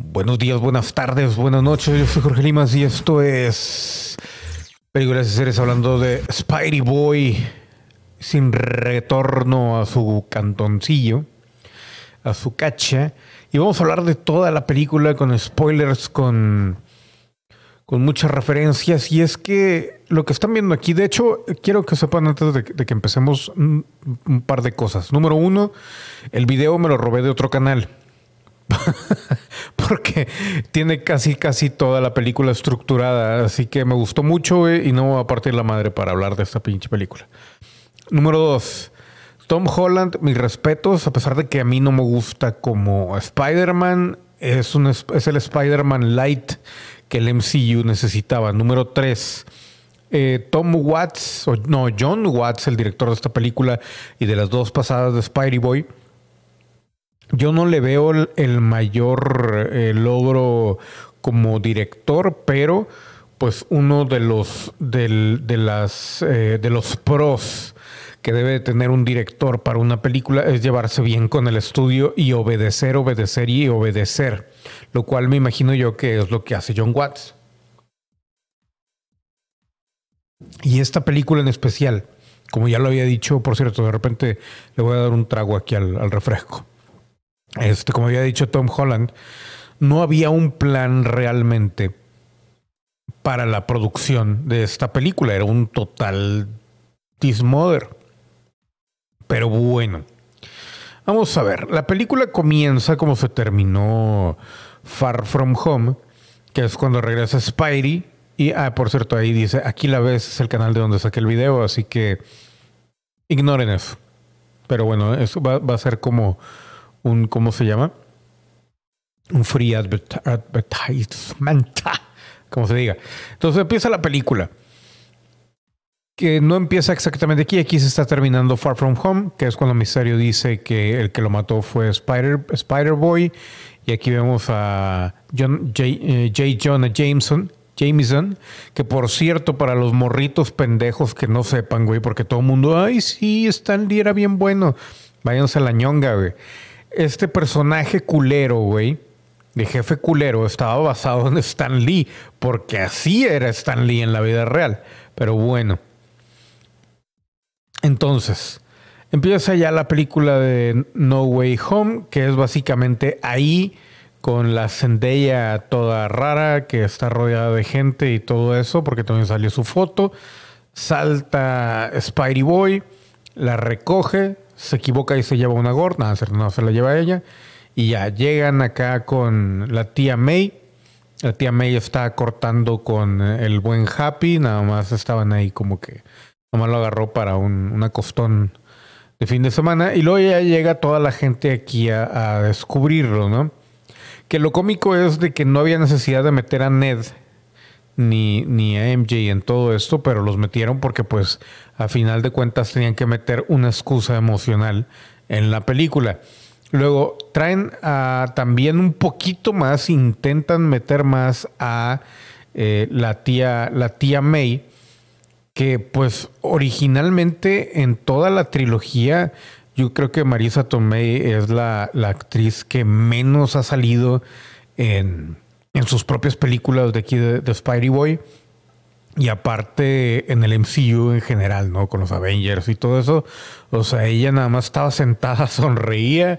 Buenos días, buenas tardes, buenas noches. Yo soy Jorge Limas y esto es Películas y Series hablando de Spidey Boy sin retorno a su cantoncillo, a su cacha. Y vamos a hablar de toda la película con spoilers, con, con muchas referencias. Y es que lo que están viendo aquí, de hecho, quiero que sepan antes de, que empecemos un par de cosas. Número uno, el video me lo robé de otro canal. porque tiene casi casi toda la película estructurada, así que me gustó mucho y no voy a partir la madre para hablar de esta pinche película. Número dos, Tom Holland, mis respetos, a pesar de que a mí no me gusta como Spider-Man, es, es el Spider-Man light que el MCU necesitaba. Número tres, eh, Tom Watts, o no, John Watts, el director de esta película y de las dos pasadas de Spidey Boy, yo no le veo el, mayor eh, logro como director, pero pues uno de los del, de las eh, de los pros que debe tener un director para una película es llevarse bien con el estudio y obedecer, obedecer y obedecer, lo cual me imagino yo que es lo que hace John Watts. Y esta película en especial, como ya lo había dicho, por cierto, de repente le voy a dar un trago aquí al refresco este, como había dicho Tom Holland, no había un plan realmente para la producción de esta película. Era un total dismother. Pero bueno. Vamos a ver. La película comienza como se terminó Far From Home, que es cuando regresa Spidey. Y, ah, por cierto, ahí dice, aquí la ves, es el canal de donde saqué el video, así que ignoren eso. Pero bueno, eso va a ser como un, ¿cómo se llama? Un free advert advertisement, como se diga. Entonces empieza la película. Que no empieza exactamente aquí, aquí se está terminando Far From Home, que es cuando Misterio dice que el que lo mató fue Spider, Spider Boy. Y aquí vemos a John, J, eh, J. Jonah Jameson, Jameson, que por cierto, para los morritos pendejos que no sepan, güey, porque todo el mundo, ay, sí, Stan Lee era bien bueno. Váyanse a la ñonga, güey este personaje culero, güey, de jefe culero, estaba basado en Stan Lee, porque así era Stan Lee en la vida real. Pero bueno. Entonces, empieza ya la película de No Way Home, que es básicamente ahí con la Zendaya toda rara, que está rodeada de gente y todo eso, porque también salió su foto. Salta Spidey Boy, la recoge, se equivoca y se lleva una gorda, no, se la lleva ella. Y ya llegan acá con la tía May. La tía May está cortando con el buen Happy, nada más estaban ahí como que, nomás lo agarró para un, una costón de fin de semana. Y luego ya llega toda la gente aquí a, a descubrirlo, ¿no? Que lo cómico es de que no había necesidad de meter a Ned ni, ni a MJ en todo esto, pero los metieron porque pues a final de cuentas tenían que meter una excusa emocional en la película. Luego traen a, también un poquito más, intentan meter más a eh, la, tía, la tía May, que pues originalmente en toda la trilogía yo creo que Marisa Tomei es la, la actriz que menos ha salido en, en sus propias películas de aquí de, de Spidey Boy. Y aparte en el MCU en general, ¿no? Con los Avengers y todo eso. O sea, ella nada más estaba sentada, sonreía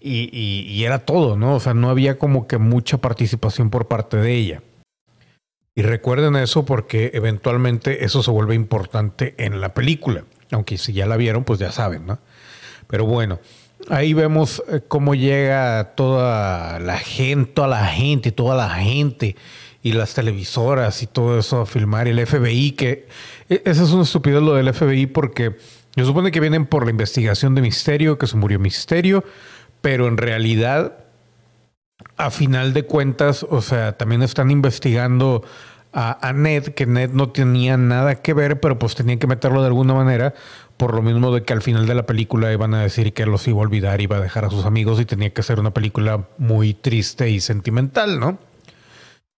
y, y, y, era todo, ¿no? O sea, no había como que mucha participación por parte de ella. Y recuerden eso porque eventualmente eso se vuelve importante en la película. Aunque si ya la vieron, pues ya saben, ¿no? Pero bueno, Ahí vemos eh, cómo llega toda la gente, toda la gente, toda la gente y las televisoras y todo eso a filmar. El FBI, que e, eso es un estupidez lo del FBI porque se supone que vienen por la investigación de Misterio, que se murió Misterio, pero en realidad, a final de cuentas, o sea, también están investigando a, a Ned, que Ned no tenía nada que ver, pero pues tenían que meterlo de alguna manera por lo mismo de que al final de la película iban a decir que los iba a olvidar, iba a dejar a sus amigos y tenía que ser una película muy triste y sentimental, ¿no?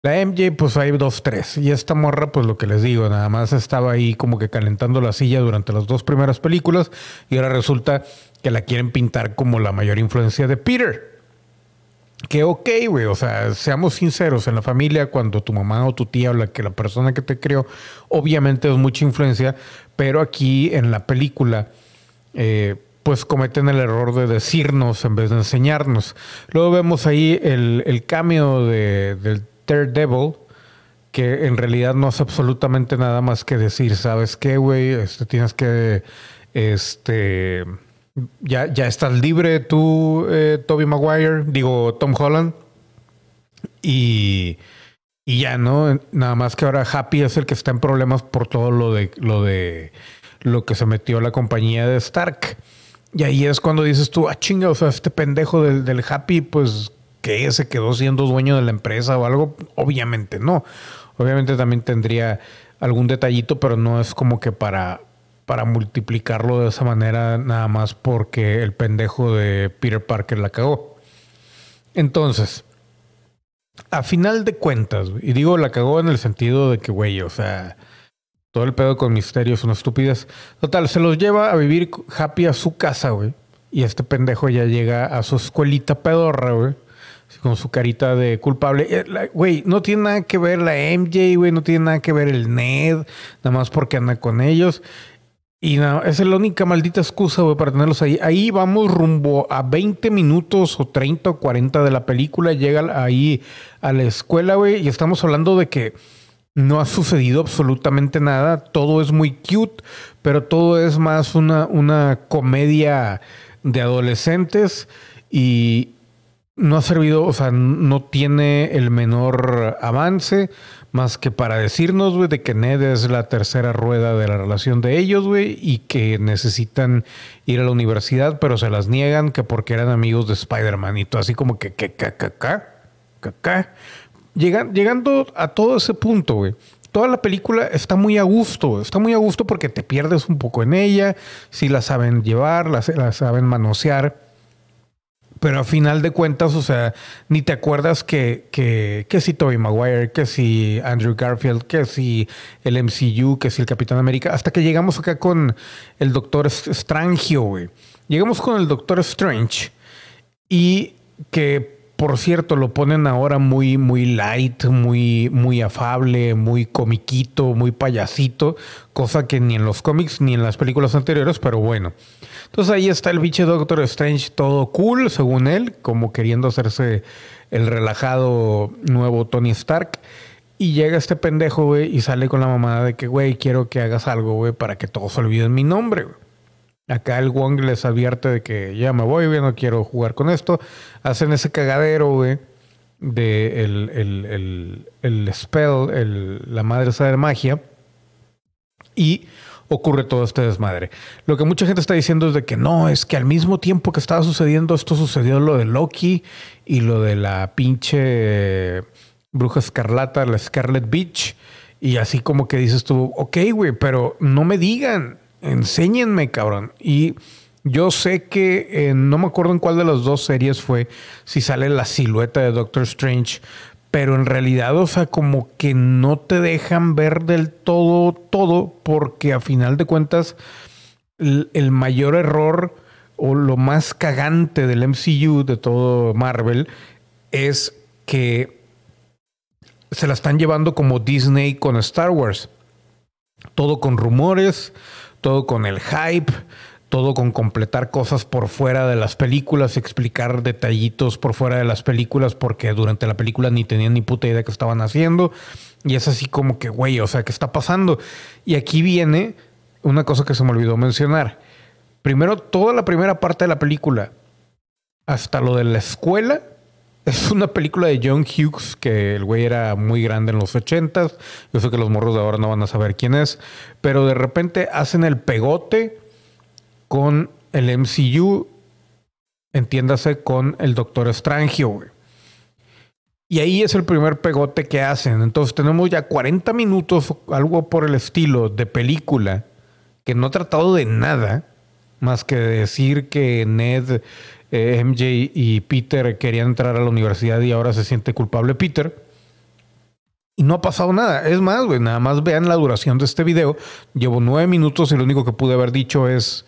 La MJ, pues hay dos, tres. Y esta morra, pues lo que les digo, nada más estaba ahí como que calentando la silla durante las dos primeras películas y ahora resulta que la quieren pintar como la mayor influencia de Peter. Que ok, güey, o sea, seamos sinceros, en la familia, cuando tu mamá o tu tía o la, que la persona que te crió, obviamente es mucha influencia, pero aquí en la película, eh, pues cometen el error de decirnos en vez de enseñarnos. Luego vemos ahí el, el cameo de, del Devil que en realidad no hace absolutamente nada más que decir, ¿sabes qué, güey? Este, tienes que, este ya, ya estás libre tú, eh, Toby Maguire, digo Tom Holland. Y, y ya, ¿no? Nada más que ahora Happy es el que está en problemas por todo lo de lo de lo que se metió la compañía de Stark. Y ahí es cuando dices tú, ah, chinga, o sea, este pendejo del, del Happy, pues, que se quedó siendo dueño de la empresa o algo? Obviamente no. Obviamente también tendría algún detallito, pero no es como que para, para multiplicarlo de esa manera nada más porque el pendejo de Peter Parker la cagó. Entonces, a final de cuentas, y digo la cagó en el sentido de que, güey, o sea, todo el pedo con misterios son estúpidas. Total, se los lleva a vivir happy a su casa, güey. Y este pendejo ya llega a su escuelita pedorra, güey. Con su carita de culpable. Eh, güey, no tiene nada que ver la MJ, güey. No tiene nada que ver el Ned. Nada más porque anda con ellos. Y no, esa es la única maldita excusa, güey, para tenerlos ahí. Ahí vamos rumbo a 20 minutos o 30 o 40 de la película. Llega ahí a la escuela, güey, y estamos hablando de que no ha sucedido absolutamente nada. Todo es muy cute, pero todo es más una, una comedia de adolescentes y no ha servido, o sea, no tiene el menor avance más que para decirnos, güey, de que Ned es la tercera rueda de la relación de ellos, güey, y que necesitan ir a la universidad, pero se las niegan que porque eran amigos de Spider-Man y todo así como que, que, que, que, llegando a todo ese punto, güey. Toda la película está muy a gusto, está muy a gusto porque te pierdes un poco en ella, si la saben llevar, la, la saben manosear pero a final de cuentas, o sea, ni te acuerdas que, que, que si Tobey Maguire, que si Andrew Garfield, que si el MCU, que si el Capitán América, hasta que llegamos acá con el Doctor Strange, güey. Llegamos con el Doctor Strange y que por cierto, lo ponen ahora muy, muy light, muy, muy afable, muy comiquito, muy payasito, cosa que ni en los cómics ni en las películas anteriores, pero bueno. Entonces ahí está el biche Doctor Strange, todo cool, según él, como queriendo hacerse el relajado nuevo Tony Stark. Y llega este pendejo, güey, y sale con la mamada de que, güey, quiero que hagas algo, güey, para que todos olviden mi nombre, güey. Acá el Wong les advierte de que ya me voy, güey, no quiero jugar con esto. Hacen ese cagadero, güey, de el, el, el, spell, la madre de magia. Y ocurre todo este desmadre. Lo que mucha gente está diciendo es de que no, es que al mismo tiempo que estaba sucediendo esto sucedió lo de Loki y lo de la pinche bruja escarlata, la Scarlet Beach. Y así como que dices tú, ok, güey, pero no me digan, enséñenme, cabrón. Y yo sé que no me acuerdo en cuál de las dos series fue, si sale la silueta de Doctor Strange, pero en realidad, o sea, como que no te dejan ver del todo todo, porque a final de cuentas, el, mayor error o lo más cagante del MCU, de todo Marvel, es que se la están llevando como Disney con Star Wars. Todo con rumores, todo con el hype, todo con completar cosas por fuera de las películas, explicar detallitos por fuera de las películas, porque durante la película ni tenían ni puta idea de qué estaban haciendo. Y es así como que, güey, o sea, ¿qué está pasando? Y aquí viene una cosa que se me olvidó mencionar. Primero, toda la primera parte de la película, hasta lo de la escuela, es una película de John Hughes, que el güey era muy grande en los ochentas. Yo sé que los morros de ahora no van a saber quién es, pero de repente hacen el pegote con el MCU, entiéndase con el Doctor Strange, güey. Y ahí es el primer pegote que hacen. Entonces tenemos ya 40 minutos, algo por el estilo, de película, que no ha tratado de nada, más que decir que Ned eh, MJ y Peter querían entrar a la universidad y ahora se siente culpable Peter. Y no ha pasado nada. Es más, güey, nada más vean la duración de este video. Llevo nueve minutos y lo único que pude haber dicho es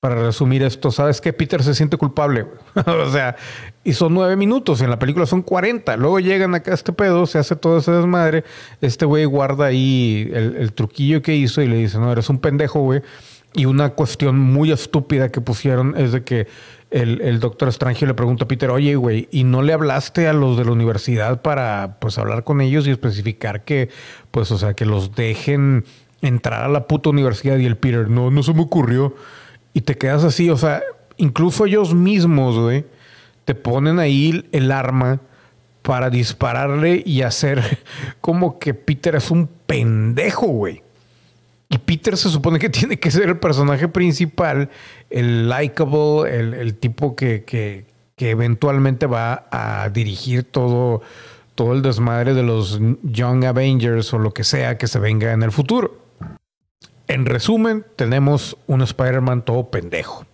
para resumir esto, ¿sabes que Peter se siente culpable. o sea, y son nueve minutos, en la película son 40. Luego llegan acá a este pedo, se hace todo ese desmadre. Este güey guarda ahí el, el truquillo que hizo y le dice, no, eres un pendejo, güey. Y una cuestión muy estúpida que pusieron es de que el, doctor Strange le pregunta a Peter, oye, güey, ¿y no le hablaste a los de la universidad para, pues, hablar con ellos y especificar que, pues, o sea, que los dejen entrar a la puta universidad? Y el Peter, no, no se me ocurrió. Y te quedas así, o sea, incluso ellos mismos, güey, te ponen ahí el arma para dispararle y hacer como que Peter es un pendejo, güey. Y Peter se supone que tiene que ser el personaje principal, el likable, el, tipo que, que, eventualmente va a dirigir todo, todo el desmadre de los Young Avengers o lo que sea que se venga en el futuro. En resumen, tenemos un Spider-Man todo pendejo.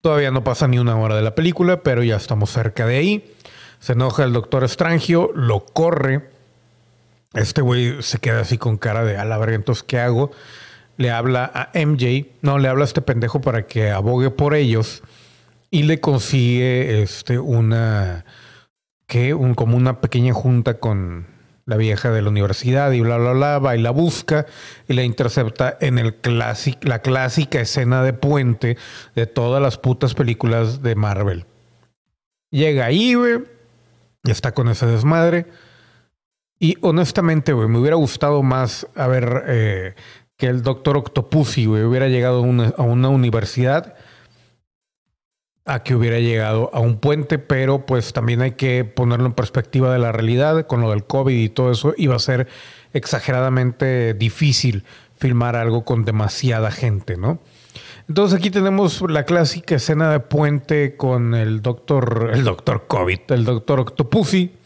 Todavía no pasa ni una hora de la película, pero ya estamos cerca de ahí. Se enoja el doctor Strangio, lo corre este güey se queda así con cara de a entonces ¿qué hago? Le habla a MJ, no, le habla a este pendejo para que abogue por ellos y le consigue este una que un como una pequeña junta con la vieja de la universidad y bla bla bla va y la busca y la intercepta en el clásic, la clásica escena de puente de todas las putas películas de Marvel. Llega ahí, güey, y está con ese desmadre y honestamente, güey, me hubiera gustado más a ver eh, que el doctor Octopussy, güey, hubiera llegado a una, a una, universidad a que hubiera llegado a un puente, pero pues también hay que ponerlo en perspectiva de la realidad con lo del COVID y todo eso. Iba a ser exageradamente difícil filmar algo con demasiada gente, ¿no? Entonces aquí tenemos la clásica escena de puente con el doctor, el doctor COVID, el doctor Octopussy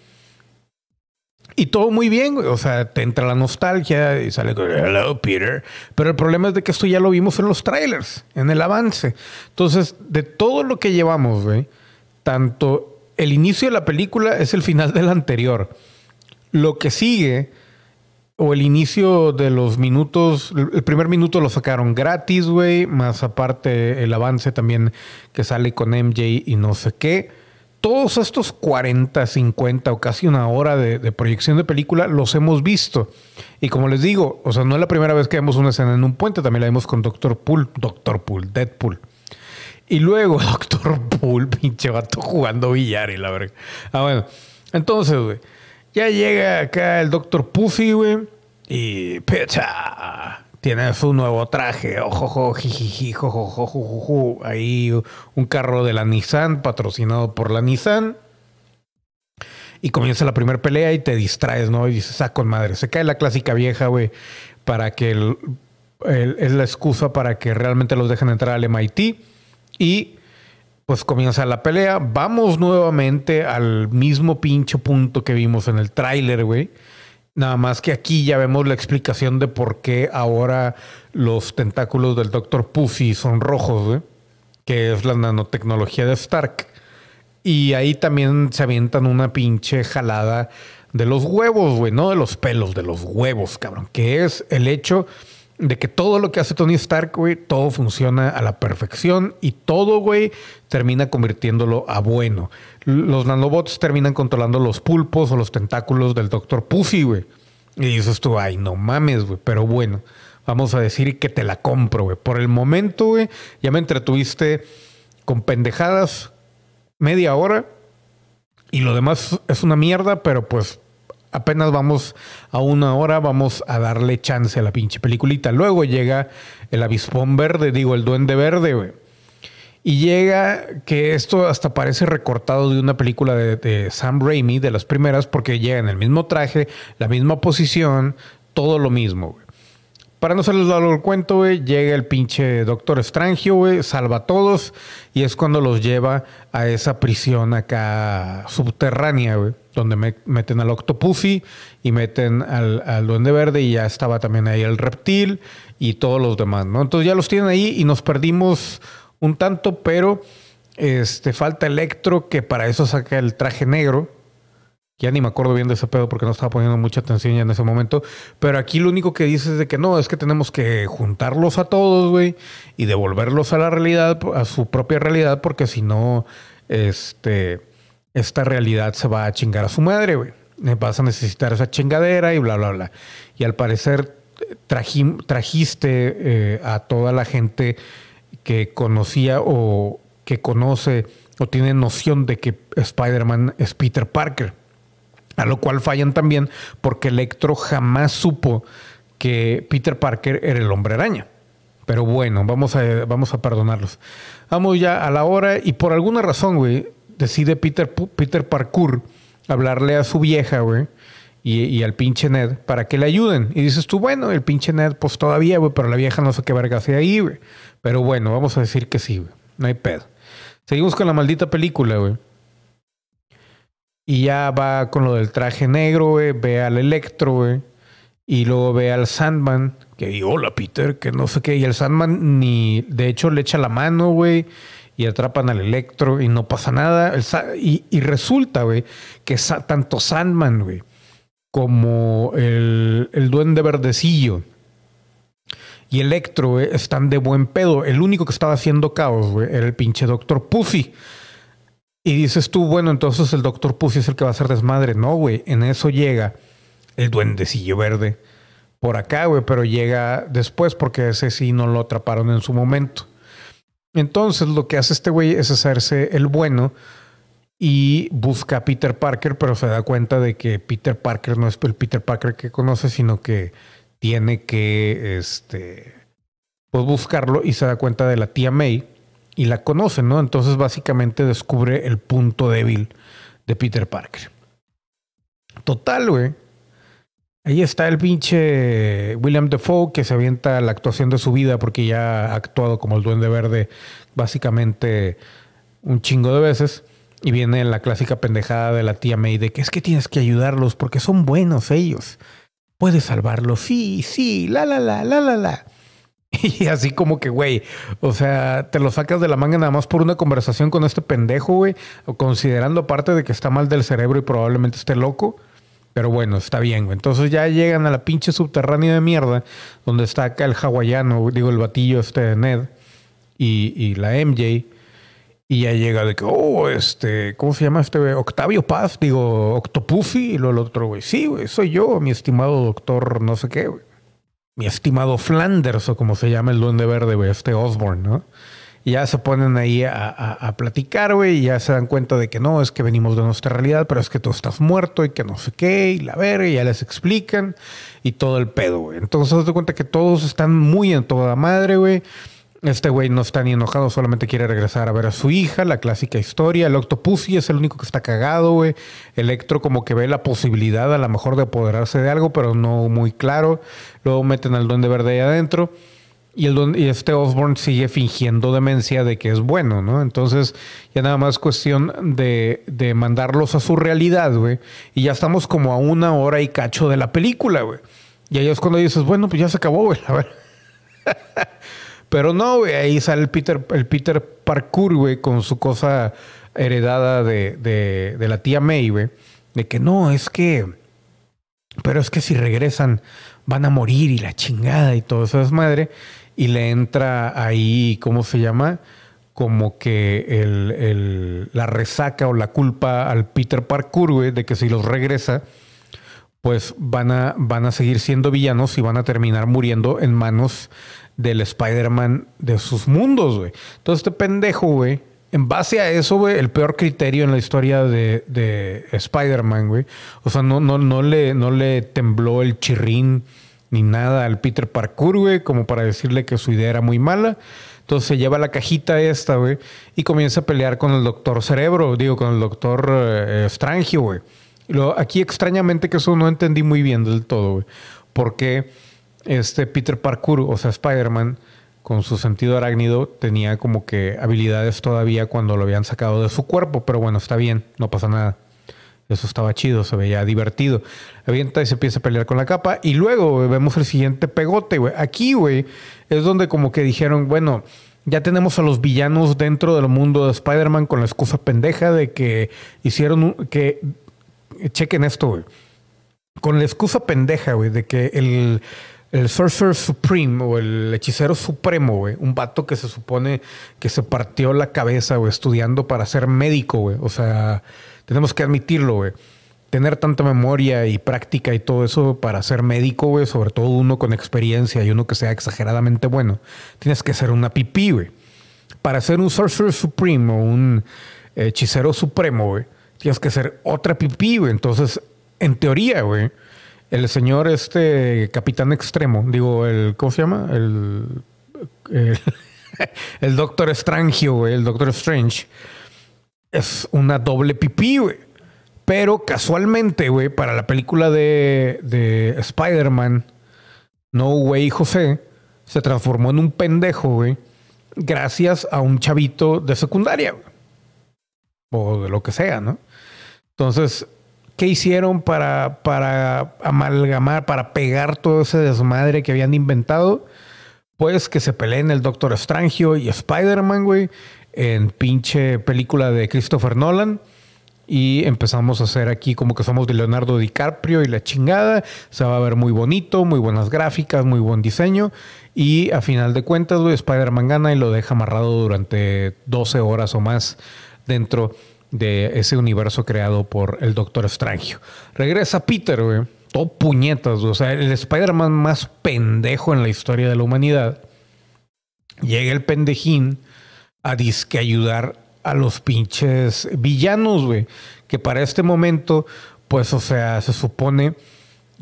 y todo muy bien, O sea, te entra la nostalgia y sale con Hello, Peter. Pero el problema es de que esto ya lo vimos en los trailers, en el avance. Entonces, de todo lo que llevamos, güey, tanto el inicio de la película es el final del anterior. Lo que sigue, o el inicio de los minutos, el primer minuto lo sacaron gratis, güey, más aparte el avance también que sale con MJ y no sé qué todos estos 40, 50 o casi una hora de, proyección de película los hemos visto. Y como les digo, o sea, no es la primera vez que vemos una escena en un puente, también la vimos con Doctor Pool, Doctor Pool, Deadpool. Y luego Doctor Pool, pinche vato jugando billar y la verdad. Ah, bueno. Entonces, güey, ya llega acá el Doctor Puffy, güey, y pecha tiene su nuevo traje, ojo, jijiji, ahí un carro de la Nissan patrocinado por la Nissan. Y comienza la primera pelea y te distraes, ¿no? Y dices, ah, con madre. Se cae la clásica vieja, güey, para que el, es la excusa para que realmente los dejen entrar al MIT. Y pues comienza la pelea. Vamos nuevamente al mismo pincho punto que vimos en el tráiler, güey Nada más que aquí ya vemos la explicación de por qué ahora los tentáculos del Dr. Pussy son rojos, que es la nanotecnología de Stark. Y ahí también se avientan una pinche jalada de los huevos, güey, no de los pelos, de los huevos, cabrón, que es el hecho de que todo lo que hace Tony Stark, güey, todo funciona a la perfección y todo, güey, termina convirtiéndolo a bueno. Los nanobots terminan controlando los pulpos o los tentáculos del Doctor Pussy, güey. Y dices tú, ay, no mames, güey, pero bueno, vamos a decir que te la compro, güey. Por el momento, güey, ya me entretuviste con pendejadas media hora y lo demás es una mierda, pero pues apenas vamos a una hora, vamos a darle chance a la pinche peliculita. Luego llega el avispón verde, digo, el duende verde, güey. Y llega que esto hasta parece recortado de una película de, Sam Raimi, de las primeras, porque llega en el mismo traje, la misma posición, todo lo mismo, güey. Para no hacerles largo el cuento, güey, llega el pinche Doctor Strangio, güey, salva a todos y es cuando los lleva a esa prisión acá subterránea, güey, donde me, meten al Octopussy y meten al, al, Duende Verde y ya estaba también ahí el reptil y todos los demás, ¿no? Entonces ya los tienen ahí y nos perdimos un tanto, pero este, falta Electro que para eso saca el traje negro Ya ni me acuerdo bien de ese pedo porque no estaba poniendo mucha atención ya en ese momento. Pero aquí lo único que dice es de que no, es que tenemos que juntarlos a todos, güey, y devolverlos a la realidad, a su propia realidad, porque si no, este, esta realidad se va a chingar a su madre, güey. Vas a necesitar esa chingadera y bla, bla, bla. Y al parecer trajiste eh, a toda la gente que conocía o que conoce o tiene noción de que Spider-Man es Peter Parker. A lo cual fallan también porque Electro jamás supo que Peter Parker era el hombre araña. Pero bueno, vamos a, vamos a perdonarlos. Vamos ya a la hora y por alguna razón, güey, decide Peter, Peter Parkour hablarle a su vieja, güey, y, al pinche Ned para que le ayuden. Y dices tú, bueno, el pinche Ned, pues todavía, güey, pero la vieja no sé qué verga hace ahí, güey. Pero bueno, vamos a decir que sí, güey. No hay pedo. Seguimos con la maldita película, güey. Y ya va con lo del traje negro, güey. Ve al Electro, güey. Y luego ve al Sandman, que hola Peter, que no sé qué. Y el Sandman ni, de hecho, le echa la mano, güey. Y atrapan al Electro y no pasa nada. y, resulta, güey, que tanto Sandman, güey, como el, el Duende Verdecillo y Electro, güey, están de buen pedo. El único que estaba haciendo caos, güey, era el pinche Doctor Pussy. Y dices tú, bueno, entonces el doctor Pussy es el que va a hacer desmadre. No, güey, en eso llega el duendecillo verde por acá, güey, pero llega después porque ese sí no lo atraparon en su momento. Entonces lo que hace este güey es hacerse el bueno y busca a Peter Parker, pero se da cuenta de que Peter Parker no es el Peter Parker que conoce, sino que tiene que este, pues buscarlo y se da cuenta de la tía May y la conoce, ¿no? Entonces básicamente descubre el punto débil de Peter Parker. Total, güey. Ahí está el pinche William Defoe que se avienta la actuación de su vida porque ya ha actuado como el Duende Verde básicamente un chingo de veces. Y viene la clásica pendejada de la tía May de que es que tienes que ayudarlos porque son buenos ellos. Puedes salvarlos, sí, sí, la, la, la, la, la, la. Y así como que, güey, o sea, te lo sacas de la manga nada más por una conversación con este pendejo, güey, o considerando aparte de que está mal del cerebro y probablemente esté loco. Pero bueno, está bien, güey. Entonces ya llegan a la pinche subterránea de mierda, donde está acá el hawaiano, digo, el batillo este de Ned y, y la MJ. Y ya llega de que, oh, este, ¿cómo se llama este güey? Octavio Paz, digo, Octopussy. Y luego el otro, güey, sí, güey, soy yo, mi estimado doctor, no sé qué, güey mi estimado Flanders, o como se llama el duende verde, güey, este Osborne, ¿no? Ya se ponen ahí a, platicar, güey, y ya se dan cuenta de que no, es que venimos de nuestra realidad, pero es que tú estás muerto y que no sé qué, y la verga, ya les explican, y todo el pedo, güey. Entonces, se cuenta que todos están muy en toda madre, güey. Este güey no está ni enojado, solamente quiere regresar a ver a su hija, la clásica historia. El Octopussy es el único que está cagado, güey. Electro como que ve la posibilidad a lo mejor de apoderarse de algo, pero no muy claro. Luego meten al Duende Verde ahí adentro. Y, el y este Osborne sigue fingiendo demencia de que es bueno, ¿no? Entonces ya nada más cuestión de, de mandarlos a su realidad, güey. Y ya estamos como a una hora y cacho de la película, güey. Y ahí es cuando dices, bueno, pues ya se acabó, güey. A ver. Pero no, güey, ahí sale el Peter, el Peter Parkour, güey, con su cosa heredada de, de, de la tía May, güey. De que no, es que. Pero es que si regresan van a morir y la chingada y todo eso es madre. Y le entra ahí, ¿cómo se llama? Como que el, el, la resaca o la culpa al Peter Parkour, güey, de que si los regresa, pues van a, van a seguir siendo villanos y van a terminar muriendo en manos del Spider-Man de sus mundos, güey. Entonces este pendejo, güey, en base a eso, güey, el peor criterio en la historia de, de Spider-Man, güey. O sea, no, no, no, le, no le tembló el chirrín ni nada al Peter Parkour, güey, como para decirle que su idea era muy mala. Entonces se lleva la cajita esta, güey, y comienza a pelear con el Doctor Cerebro, digo, con el Doctor eh, Strangio, güey. Aquí extrañamente que eso no entendí muy bien del todo, güey. Porque este Peter Parkour, o sea, Spider-Man, con su sentido arácnido, tenía como que habilidades todavía cuando lo habían sacado de su cuerpo, pero bueno, está bien, no pasa nada. Eso estaba chido, se veía divertido. Avienta y se empieza a pelear con la capa. Y luego vemos el siguiente pegote, güey. Aquí, güey, es donde como que dijeron, bueno, ya tenemos a los villanos dentro del mundo de Spider-Man con la excusa pendeja de que hicieron, que chequen esto, güey. Con la excusa pendeja, güey, de que el, el Sorcerer Supreme o el hechicero supremo, güey, un vato que se supone que se partió la cabeza, güey, estudiando para ser médico, güey. O sea, tenemos que admitirlo, güey. Tener tanta memoria y práctica y todo eso para ser médico, güey, sobre todo uno con experiencia y uno que sea exageradamente bueno, tienes que ser una pipí, güey. Para ser un Sorcerer Supreme o un hechicero supremo, güey, tienes que ser otra pipí, güey. Entonces, en teoría, güey, el señor este capitán extremo, digo, el, ¿cómo se llama? El, el, Doctor Strange, güey, el Doctor Strange, es una doble pipí, güey. Pero casualmente, güey, para la película de, de Spider-Man, No Way José, se transformó en un pendejo, güey, gracias a un chavito de secundaria, güey. O de lo que sea, ¿no? Entonces, ¿qué hicieron para, para amalgamar, para pegar todo ese desmadre que habían inventado? Pues que se peleen el Doctor Strangio y Spider-Man, güey, en pinche película de Christopher Nolan. Y empezamos a hacer aquí como que somos de Leonardo DiCaprio y la chingada. Se va a ver muy bonito, muy buenas gráficas, muy buen diseño. Y a final de cuentas, Spider-Man gana y lo deja amarrado durante 12 horas o más dentro de ese universo creado por el Doctor Strange. Regresa Peter, güey. Todo puñetas, O sea, el Spider-Man más pendejo en la historia de la humanidad. Llega el pendejín a disque ayudar a los pinches villanos, güey. Que para este momento, pues, o sea, se supone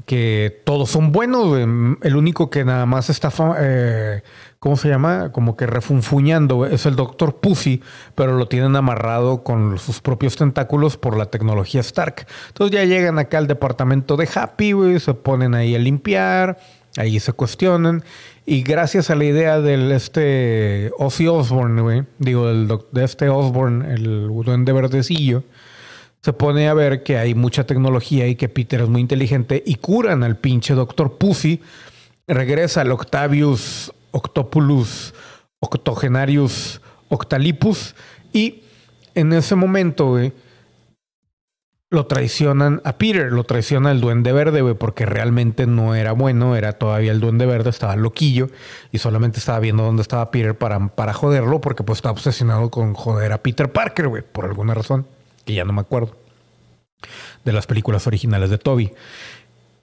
que todos son buenos, güey. El único que nada más está eh, ¿cómo se llama? Como que refunfuñando, es el Doctor Pussy, pero lo tienen amarrado con sus propios tentáculos por la tecnología Stark. Entonces ya llegan acá al departamento de Happy, güey, se ponen ahí a limpiar, ahí se cuestionan. Y gracias a la idea del este Ozzy Osbourne, güey, digo, de este Osbourne, el duende verdecillo, se pone a ver que hay mucha tecnología y que Peter es muy inteligente y curan al pinche Doctor Pussy. Regresa al Octavius Octopulus Octogenarius Octalipus y en ese momento, lo traicionan a Peter, lo traiciona el duende verde, güey, porque realmente no era bueno, era todavía el duende verde, estaba loquillo y solamente estaba viendo dónde estaba Peter para, para joderlo, porque pues estaba obsesionado con joder a Peter Parker, güey, por alguna razón, que ya no me acuerdo, de las películas originales de Toby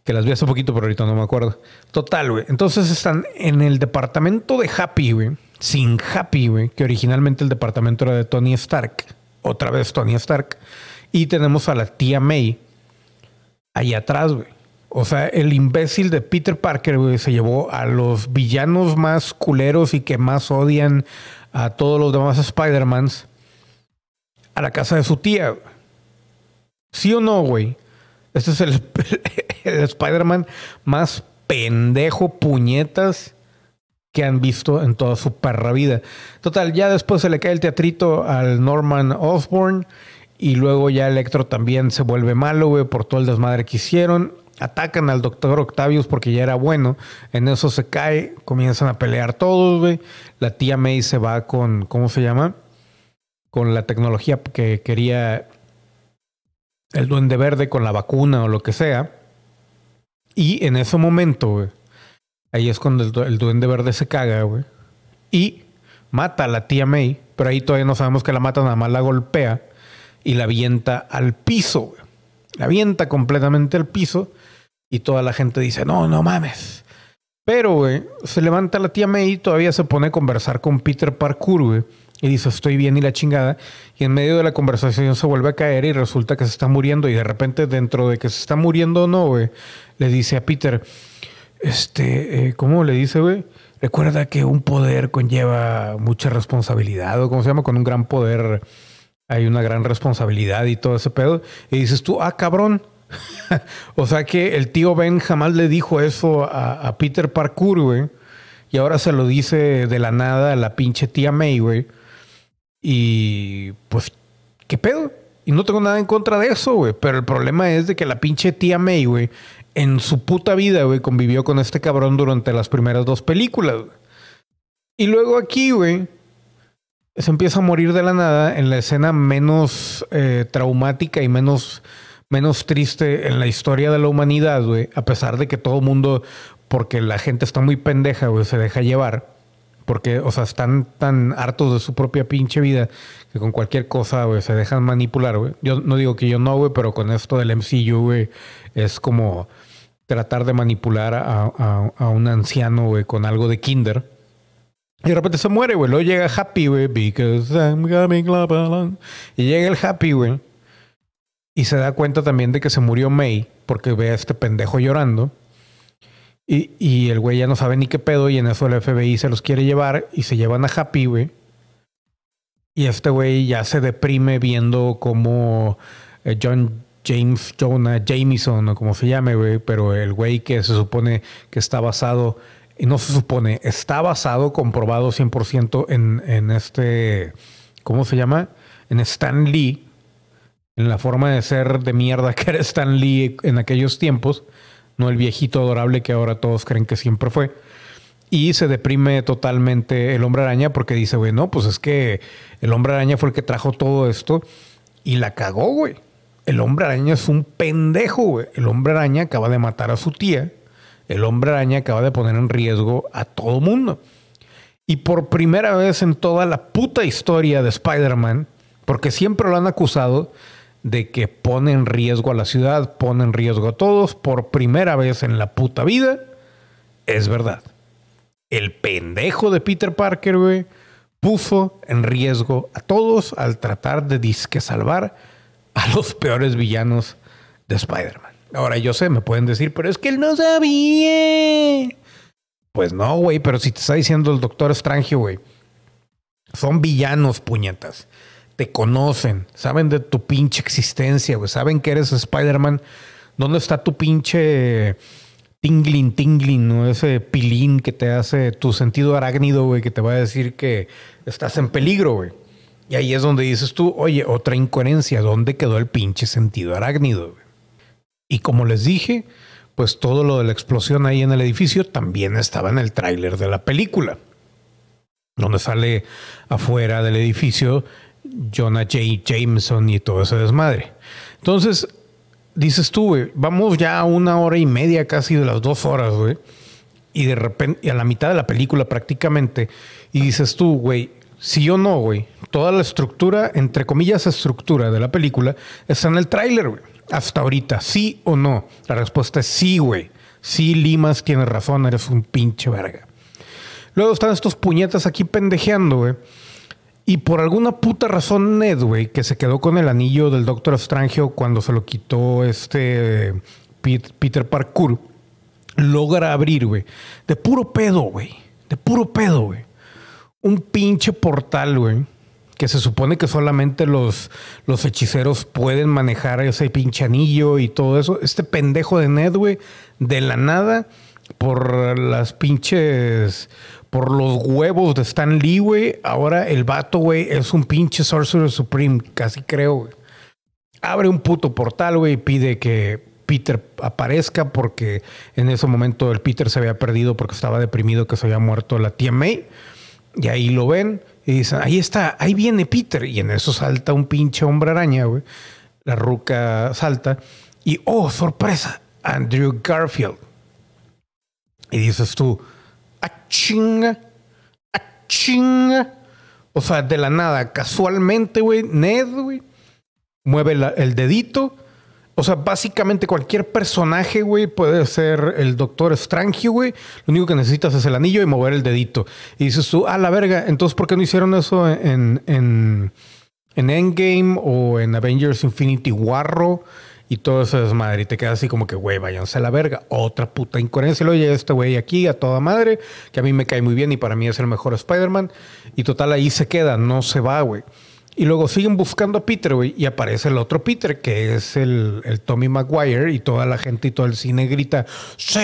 que las vi hace poquito, pero ahorita no me acuerdo. Total, güey. Entonces están en el departamento de Happy, güey. Sin Happy, güey. Que originalmente el departamento era de Tony Stark. Otra vez Tony Stark. Y tenemos a la tía May ahí atrás, güey. O sea, el imbécil de Peter Parker, güey, se llevó a los villanos más culeros y que más odian a todos los demás Spider-Mans a la casa de su tía. ¿Sí o no, güey? Este es el, el Spider-Man más pendejo puñetas que han visto en toda su perra vida. Total, ya después se le cae el teatrito al Norman Osborn y luego ya Electro también se vuelve malo, güey, por todo el desmadre que hicieron. Atacan al doctor Octavius porque ya era bueno. En eso se cae, comienzan a pelear todos, güey. La tía May se va con, ¿cómo se llama? Con la tecnología que quería el duende verde con la vacuna o lo que sea. Y en ese momento, güey, ahí es cuando el, duende verde se caga, güey. Y mata a la tía May, pero ahí todavía no sabemos que la mata, nada más la golpea y la avienta al piso. La avienta completamente al piso y toda la gente dice, no, no mames. Pero, güey, se levanta la tía May y todavía se pone a conversar con Peter Parkour, güey y dice, estoy bien y la chingada. Y en medio de la conversación se vuelve a caer y resulta que se está muriendo. Y de repente, dentro de que se está muriendo o no, güey, le dice a Peter, este, eh, ¿cómo le dice, güey? Recuerda que un poder conlleva mucha responsabilidad, o como se llama, con un gran poder hay una gran responsabilidad y todo ese pedo. Y dices tú, ah, cabrón. o sea que el tío Ben jamás le dijo eso a, Peter Parkour, güey. Y ahora se lo dice de la nada a la pinche tía May, güey. Y pues, ¿qué pedo? Y no tengo nada en contra de eso, güey. Pero el problema es de que la pinche tía May, güey, en su puta vida, güey, convivió con este cabrón durante las primeras dos películas. Y luego aquí, güey, se empieza a morir de la nada en la escena menos eh, traumática y menos menos triste en la historia de la humanidad, güey, a pesar de que todo el mundo, porque la gente está muy pendeja, güey, se deja llevar, porque, o sea, están tan hartos de su propia pinche vida que con cualquier cosa, güey, se dejan manipular, güey. Yo no digo que yo no, güey, pero con esto del MCU, güey, es como tratar de manipular a, a un anciano, güey, con algo de kinder. Y de repente se muere, güey. Luego llega Happy, güey, because I'm coming along. Y llega el Happy, güey. Y se da cuenta también de que se murió May porque ve a este pendejo llorando. Y, y el güey ya no sabe ni qué pedo y en eso el FBI se los quiere llevar y se llevan a Happy, güey. Y este güey ya se deprime viendo como eh, John James Jonah Jameson o como se llame, güey, pero el güey que se supone que está basado, y no se supone, está basado, comprobado 100% en, en este, ¿cómo se llama? En Stan Lee, en la forma de ser de mierda que era Stan Lee en aquellos tiempos, no el viejito adorable que ahora todos creen que siempre fue. Y se deprime totalmente el hombre araña porque dice, güey, no, pues es que el hombre araña fue el que trajo todo esto y la cagó, güey. El hombre araña es un pendejo, güey. El hombre araña acaba de matar a su tía. El hombre araña acaba de poner en riesgo a todo mundo. Y por primera vez en toda la puta historia de Spider-Man, porque siempre lo han acusado de que pone en riesgo a la ciudad, pone en riesgo a todos, por primera vez en la puta vida, es verdad. El pendejo de Peter Parker, güey, puso en riesgo a todos al tratar de disque salvar a los peores villanos de Spider-Man. Ahora yo sé, me pueden decir, pero es que él no sabía. Pues no, güey, pero si te está diciendo el Doctor Strange, güey, son villanos, puñetas te conocen, saben de tu pinche existencia, güey, saben que eres Spider-Man. ¿Dónde está tu pinche tingling, tingling, ¿no? Ese pilín que te hace tu sentido arácnido, güey, que te va a decir que estás en peligro, güey. Y ahí es donde dices tú, oye, otra incoherencia, ¿dónde quedó el pinche sentido arácnido? Güey? Y como les dije, pues todo lo de la explosión ahí en el edificio también estaba en el tráiler de la película, donde sale afuera del edificio Jonah J. Jameson y todo ese desmadre. Entonces, dices tú, güey, vamos ya a una hora y media casi de las dos horas, güey. Y de repente, a la mitad de la película prácticamente, y dices tú, güey, sí o no, güey, toda la estructura, entre comillas, estructura de la película está en el tráiler, güey. Hasta ahorita, sí o no. La respuesta es sí, güey. Sí, Limas tiene razón, eres un pinche verga. Luego están estos puñetas aquí pendejeando, güey. Y por alguna puta razón, Ned, güey, que se quedó con el anillo del Doctor Strange cuando se lo quitó este Peter Parkour, logra abrir, güey. De puro pedo, güey. De puro pedo, güey. Un pinche portal, güey. Que se supone que solamente los, los hechiceros pueden manejar ese pinche anillo y todo eso. Este pendejo de Ned, güey, de la nada, por las pinches por los huevos de Stan Lee, güey. Ahora el vato, güey, es un pinche Sorcerer Supreme, casi creo. Abre un puto portal, güey, y pide que Peter aparezca porque en ese momento el Peter se había perdido porque estaba deprimido que se había muerto la tía May. Y ahí lo ven y dicen, ahí está, ahí viene Peter. Y en eso salta un pinche hombre araña, güey. La ruca salta y, oh, sorpresa, Andrew Garfield. Y dices tú, a chinga, a chinga. O sea, de la nada, casualmente, güey, Ned, güey, mueve el dedito. O sea, básicamente cualquier personaje, güey, puede ser el Doctor Strange, güey. Lo único que necesitas es el anillo y mover el dedito. Y dices tú, ah, la verga, entonces, ¿por qué no hicieron eso en, en, en Endgame o en Avengers Infinity Warro? y todo eso es madre. Y te quedas así como que, güey, váyanse a la verga. Otra puta incoherencia. Lo oye, este güey aquí a toda madre, que a mí me cae muy bien y para mí es el mejor Spider-Man. Y total, ahí se queda, no se va, güey. Y luego siguen buscando a Peter, güey, y aparece el otro Peter, que es el, el Tommy Maguire, y toda la gente y todo el cine grita, ¡Sí!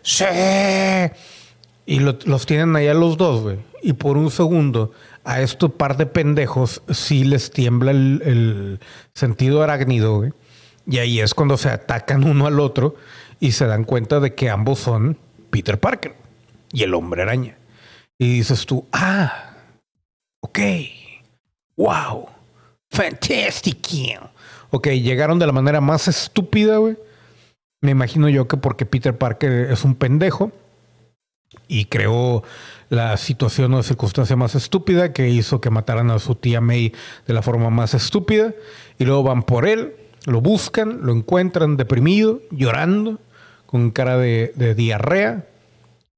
¡Sí! Y los tienen ahí a los dos, güey. Y por un segundo, a estos par de pendejos sí les tiembla el, el sentido arácnido, güey. Y ahí es cuando se atacan uno al otro y se dan cuenta de que ambos son Peter Parker y el hombre araña. Y dices tú, ah, ok, wow, fantástico. ok, llegaron de la manera más estúpida, güey. Me imagino yo que porque Peter Parker es un pendejo y creó la situación o circunstancia más estúpida que hizo que mataran a su tía May de la forma más estúpida y luego van por él, lo buscan, lo encuentran deprimido, llorando, con cara de, de diarrea,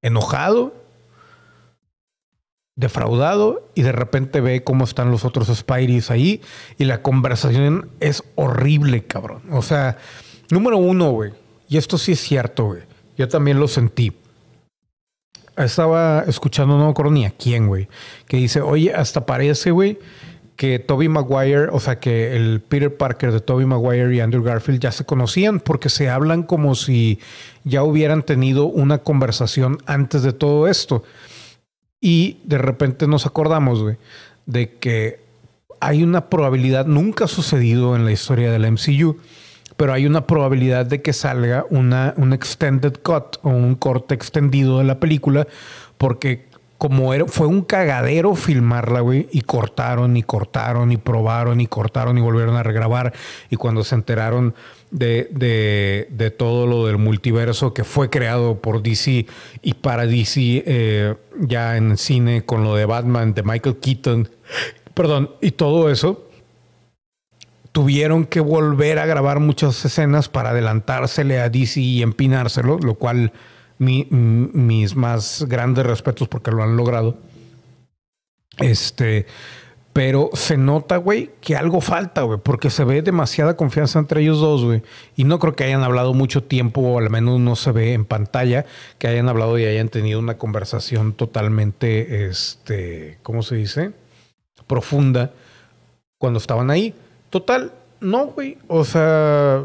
enojado, defraudado y de repente ve cómo están los otros Spideys ahí y la conversación es horrible, cabrón. O sea, número uno, güey, y esto sí es cierto, güey, yo también lo sentí. Estaba escuchando, no me acuerdo ni a quién, güey, que dice, oye, hasta parece, güey, que Toby Maguire, o sea, que el Peter Parker de Toby Maguire y Andrew Garfield ya se conocían porque se hablan como si ya hubieran tenido una conversación antes de todo esto. Y de repente nos acordamos, güey, de que hay una probabilidad, nunca ha sucedido en la historia del MCU, pero hay una probabilidad de que salga una, un extended cut o un corte extendido de la película, porque como era, fue un cagadero filmarla, güey, y cortaron y cortaron y probaron y cortaron y volvieron a regrabar. Y cuando se enteraron de, de, de todo lo del multiverso que fue creado por DC y para DC eh, ya en cine con lo de Batman, de Michael Keaton, perdón, y todo eso, tuvieron que volver a grabar muchas escenas para adelantársele a DC y empinárselo, lo cual mis más grandes respetos porque lo han logrado. Este, pero se nota, güey, que algo falta, güey, porque se ve demasiada confianza entre ellos dos, güey. Y no creo que hayan hablado mucho tiempo, o al menos no se ve en pantalla, que hayan hablado y hayan tenido una conversación totalmente, este, ¿cómo se dice? Profunda cuando estaban ahí. Total, no, güey. O sea,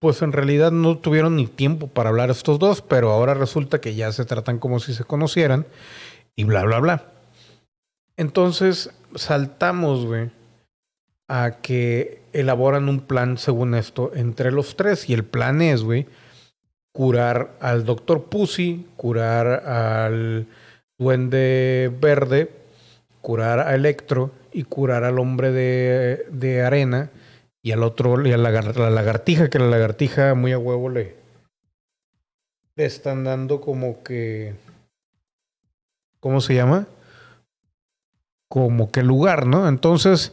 pues en realidad no tuvieron ni tiempo para hablar estos dos, pero ahora resulta que ya se tratan como si se conocieran y bla, bla, bla. Entonces saltamos, güey, a que elaboran un plan según esto entre los tres y el plan es, güey, curar al doctor Pussy, curar al duende verde, curar a Electro y curar al hombre de, arena y al otro, y a la, lagartija, que la lagartija muy a huevo le, le están dando como que. ¿Cómo se llama? Como que lugar, ¿no? Entonces,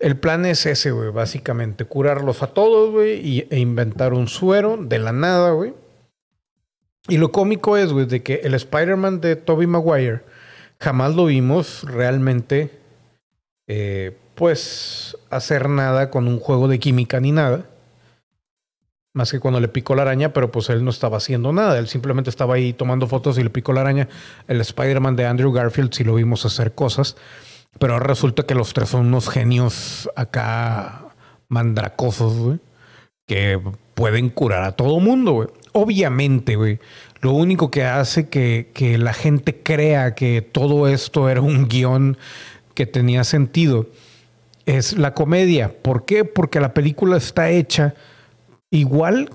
el plan es ese, güey, básicamente. Curarlos a todos, güey, e inventar un suero de la nada, güey. Y lo cómico es, güey, de que el Spider-Man de Tobey Maguire jamás lo vimos realmente eh, pues hacer nada con un juego de química ni nada. Más que cuando le picó la araña, pero pues él no estaba haciendo nada. Él simplemente estaba ahí tomando fotos y le picó la araña. El Spider-Man de Andrew Garfield sí lo vimos hacer cosas. Pero resulta que los tres son unos genios acá mandracosos, güey. Que pueden curar a todo mundo, güey. Obviamente, güey. Lo único que hace que, la gente crea que todo esto era un guion que tenía sentido es la comedia. ¿Por qué? Porque la película está hecha igual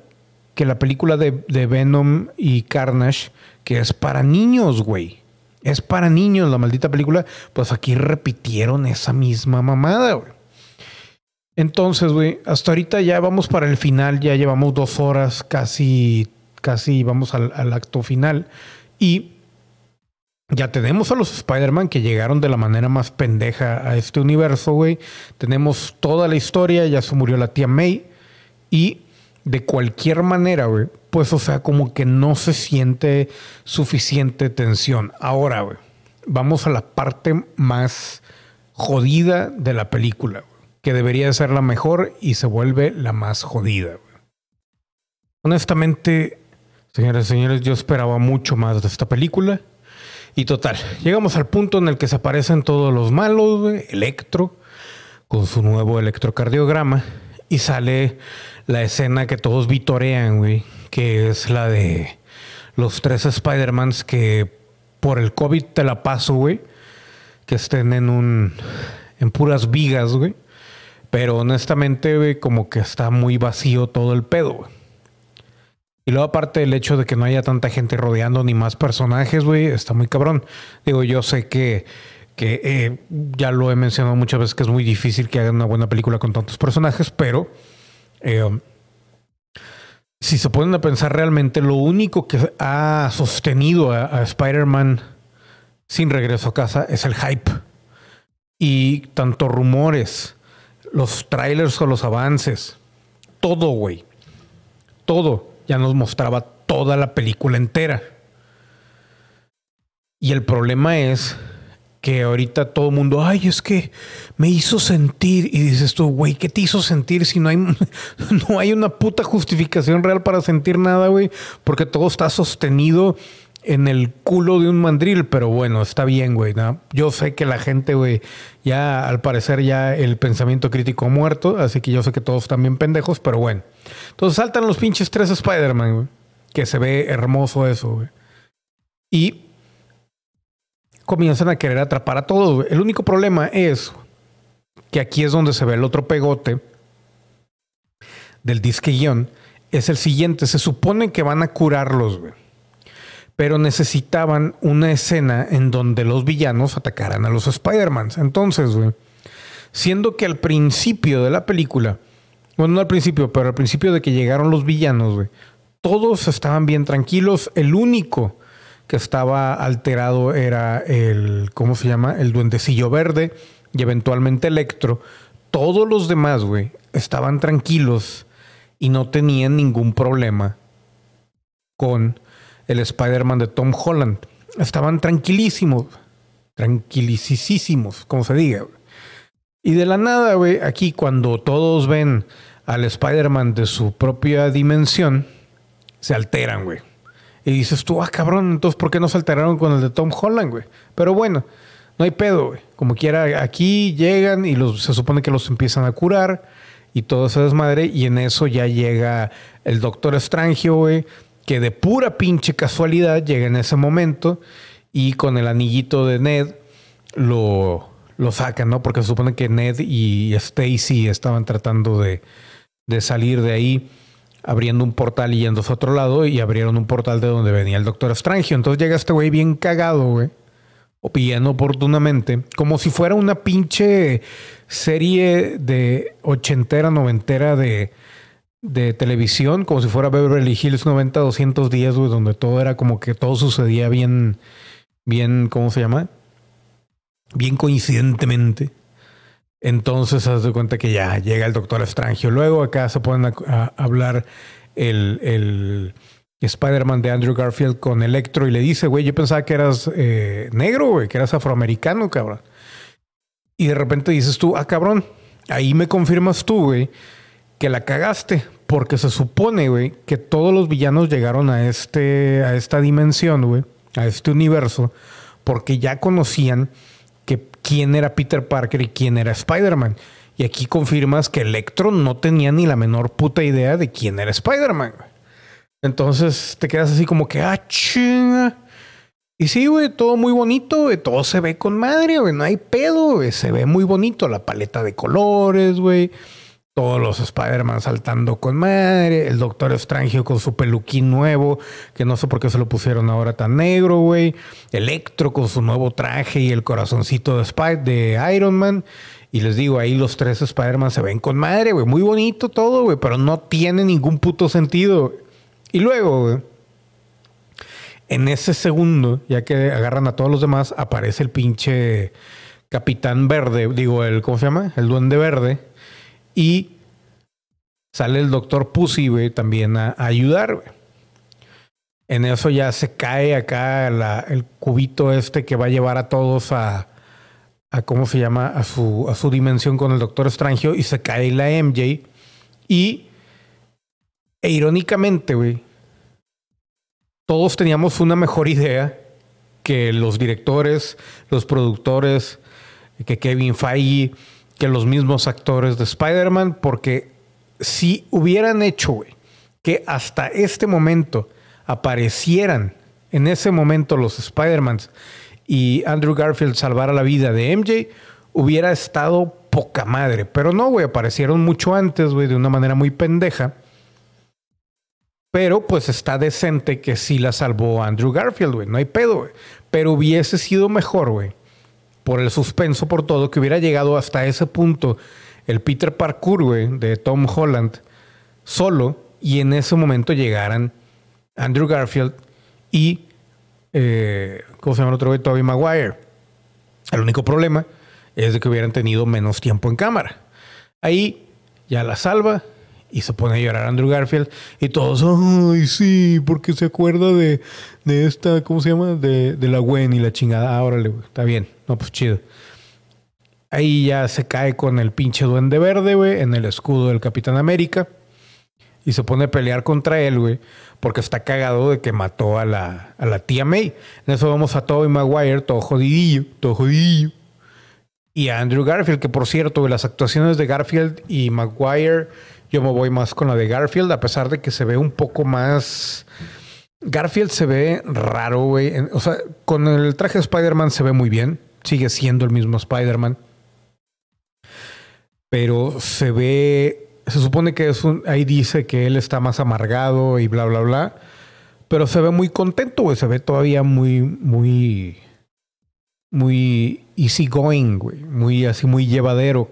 que la película de, Venom y Carnage, que es para niños, güey. Es para niños la maldita película. Pues aquí repitieron esa misma mamada, güey. Entonces, güey, hasta ahorita ya vamos para el final, ya llevamos dos horas, casi, casi vamos al, acto final. Y ya tenemos a los Spider-Man que llegaron de la manera más pendeja a este universo, güey. Tenemos toda la historia, ya se murió la tía May. Y de cualquier manera, güey, pues o sea, como que no se siente suficiente tensión. Ahora, güey, vamos a la parte más jodida de la película, que debería ser la mejor y se vuelve la más jodida. Güey. Honestamente, señoras y señores, yo esperaba mucho más de esta película. Y total, llegamos al punto en el que se aparecen todos los malos, güey, Electro, con su nuevo electrocardiograma, y sale la escena que todos vitorean, güey, que es la de los tres Spider-Mans que por el COVID te la paso, güey, que estén en un, en puras vigas, güey. Pero honestamente, güey, como que está muy vacío todo el pedo, güey. Y luego aparte el hecho de que no haya tanta gente rodeando ni más personajes, güey, está muy cabrón. Digo, yo sé que, que eh, ya lo he mencionado muchas veces que es muy difícil que hagan una buena película con tantos personajes, pero Eh, si se ponen a pensar realmente, lo único que ha sostenido a, Spider-Man sin regreso a casa es el hype. Y tanto rumores, los trailers o los avances, todo, güey. Todo ya nos mostraba toda la película entera. Y el problema es que ahorita todo el mundo, ay, es que me hizo sentir. Y dices tú, güey, ¿qué te hizo sentir si no hay, no hay una puta justificación real para sentir nada, güey? Porque todo está sostenido en el culo de un mandril, pero bueno, está bien, güey. ¿no? Yo sé que la gente, güey, ya al parecer ya el pensamiento crítico ha muerto, así que yo sé que todos están bien pendejos, pero bueno. Entonces saltan los pinches tres Spider-Man, güey, que se ve hermoso eso, güey. Y comienzan a querer atrapar a todos. El único problema es que aquí es donde se ve el otro pegote del disque guion. Es el siguiente. Se supone que van a curarlos, güey. Pero necesitaban una escena en donde los villanos atacaran a los Spider-Mans. Entonces, siendo que al principio de la película, bueno, no al principio, pero al principio de que llegaron los villanos, todos estaban bien tranquilos. El único que estaba alterado era el, ¿cómo se llama? El duendecillo verde y eventualmente Electro. Todos los demás, güey, estaban tranquilos y no tenían ningún problema con el Spider-Man de Tom Holland. Estaban tranquilísimos, tranquilicísimos, como se diga. Y de la nada, güey, aquí cuando todos ven al Spider-Man de su propia dimensión, se alteran, güey. Y dices tú, ah, cabrón, entonces ¿por qué no se alteraron con el de Tom Holland, güey? Pero bueno, no hay pedo, güey. Como quiera, aquí llegan y se supone que los empiezan a curar y todo se desmadre. Y en eso ya llega el Doctor Estrangio, güey, que de pura pinche casualidad llega en ese momento y con el anillito de Ned lo, lo sacan, ¿no? Porque se supone que Ned y Stacy estaban tratando de, de salir de ahí abriendo un portal y yendo a otro lado y abrieron un portal de donde venía el Doctor Estrangio. Entonces llega este güey bien cagado, güey. O bien oportunamente, como si fuera una pinche serie de ochentera, noventera de, de televisión, como si fuera Beverly Hills 90, 200 días, güey, donde todo era como que todo sucedía bien, bien, ¿cómo se llama? Bien coincidentemente. Entonces, haz de cuenta que ya llega el doctor Estrangio. Luego acá se pueden hablar el, el Spider-Man de Andrew Garfield con Electro y le dice, güey, yo pensaba que eras eh, negro, güey, que eras afroamericano, cabrón. Y de repente dices tú, ah, cabrón, ahí me confirmas tú, güey, que la cagaste. Porque se supone, güey, que todos los villanos llegaron a, este, a esta dimensión, güey, a este universo, porque ya conocían quién era Peter Parker y quién era Spider-Man. Y aquí confirmas que Electro no tenía ni la menor puta idea de quién era Spider-Man. Entonces te quedas así como que, ah, chinga. Y sí, güey, todo muy bonito, güey. Todo se ve con madre, güey. No hay pedo, güey. Se ve muy bonito la paleta de colores, güey. Todos los Spider-Man saltando con madre. El Doctor Estrangio con su peluquín nuevo, que no sé por qué se lo pusieron ahora tan negro, güey. Electro con su nuevo traje y el corazoncito de, de Iron Man. Y les digo, ahí los tres Spider-Man se ven con madre, güey. Muy bonito todo, güey. Pero no tiene ningún puto sentido. Y luego, güey. En ese segundo, ya que agarran a todos los demás, aparece el pinche Capitán Verde. Digo, el, ¿cómo se llama? El Duende Verde y sale el doctor Pussy, güey, también a, ayudar, güey. En eso ya se cae acá el cubito este que va a llevar a todos a, a ¿cómo se llama? A su, a su dimensión con el Doctor Estrangio y se cae la MJ. Y, e irónicamente, güey, todos teníamos una mejor idea que los directores, los productores, que Kevin Feige, que los mismos actores de Spider-Man, porque si hubieran hecho, que hasta este momento aparecieran en ese momento los Spider-Mans y Andrew Garfield salvara la vida de MJ, hubiera estado poca madre. Pero no, güey, aparecieron mucho antes, güey, de una manera muy pendeja. Pero pues está decente que sí la salvó Andrew Garfield, güey, no hay pedo, güey. Pero hubiese sido mejor, güey, por el suspenso, por todo, que hubiera llegado hasta ese punto el Peter Parkour, güey, de Tom Holland, solo y en ese momento llegaran Andrew Garfield y, eh, ¿cómo se llama el otro güey? Tobey Maguire. El único problema es de que hubieran tenido menos tiempo en cámara. Ahí ya la salva y se pone a llorar Andrew Garfield y todos, ay, sí, porque se acuerda de, de esta, ¿cómo se llama? De, de la Gwen y la chingada. Ah, órale, güey, está bien, no, pues chido. Ahí ya se cae con el pinche duende verde, güey, en el escudo del Capitán América. Y se pone a pelear contra él, güey, porque está cagado de que mató a la, a la tía May. En eso vamos a Tobey Maguire, todo jodidillo, todo jodidillo. Y a Andrew Garfield, que por cierto, güey, las actuaciones de Garfield y Maguire, yo me voy más con la de Garfield, a pesar de que se ve un poco más... Garfield se ve raro, güey. O sea, con el traje de Spider-Man se ve muy bien. Sigue siendo el mismo Spider-Man. Pero se ve se supone que es un, ahí dice que él está más amargado y bla, bla, bla. Pero se ve muy contento, güey. Se ve todavía muy, muy, muy going, güey. Muy así, muy llevadero,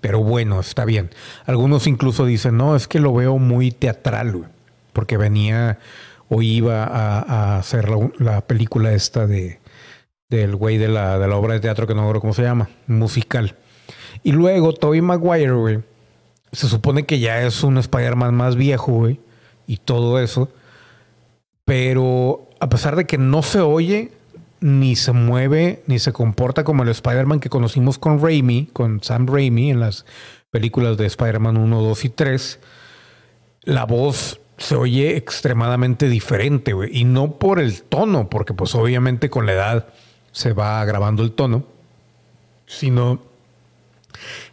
Pero bueno, está bien. Algunos incluso dicen, no, es que lo veo muy teatral, güey. Porque venía o iba a, hacer la, película esta de del güey de la, de la obra de teatro que no recuerdo cómo se llama, musical. Y luego Toby Maguire, güey se supone que ya es un Spider-Man más viejo, güey, y todo eso. Pero a pesar de que no se oye, ni se mueve, ni se comporta como el Spider-Man que conocimos con Raimi, con Sam Raimi en las películas de Spider-Man 1, 2 y 3, la voz se oye extremadamente diferente, güey. Y no por el tono, porque pues obviamente con la edad se va agravando el tono, sino